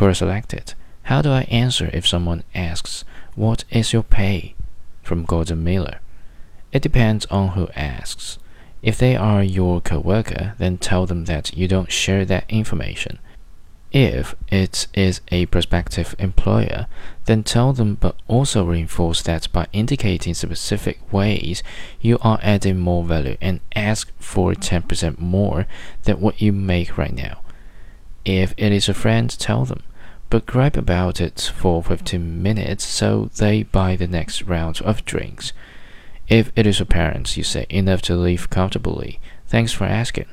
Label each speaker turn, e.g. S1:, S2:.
S1: Quora selected. How do I answer if someone asks, What is your pay? From Gordon Miller. It depends on who asks. If they are your coworker, then tell them that you don't share that information. If it is a prospective employer, then tell them but also reinforce that by indicating specific ways you are adding more value and ask for 10% more than what you make right now. If it is a friend, tell them, but gripe about it for 15 minutes so they buy the next round of drinks. If it is a parent, you say enough to live comfortably. Thanks for asking.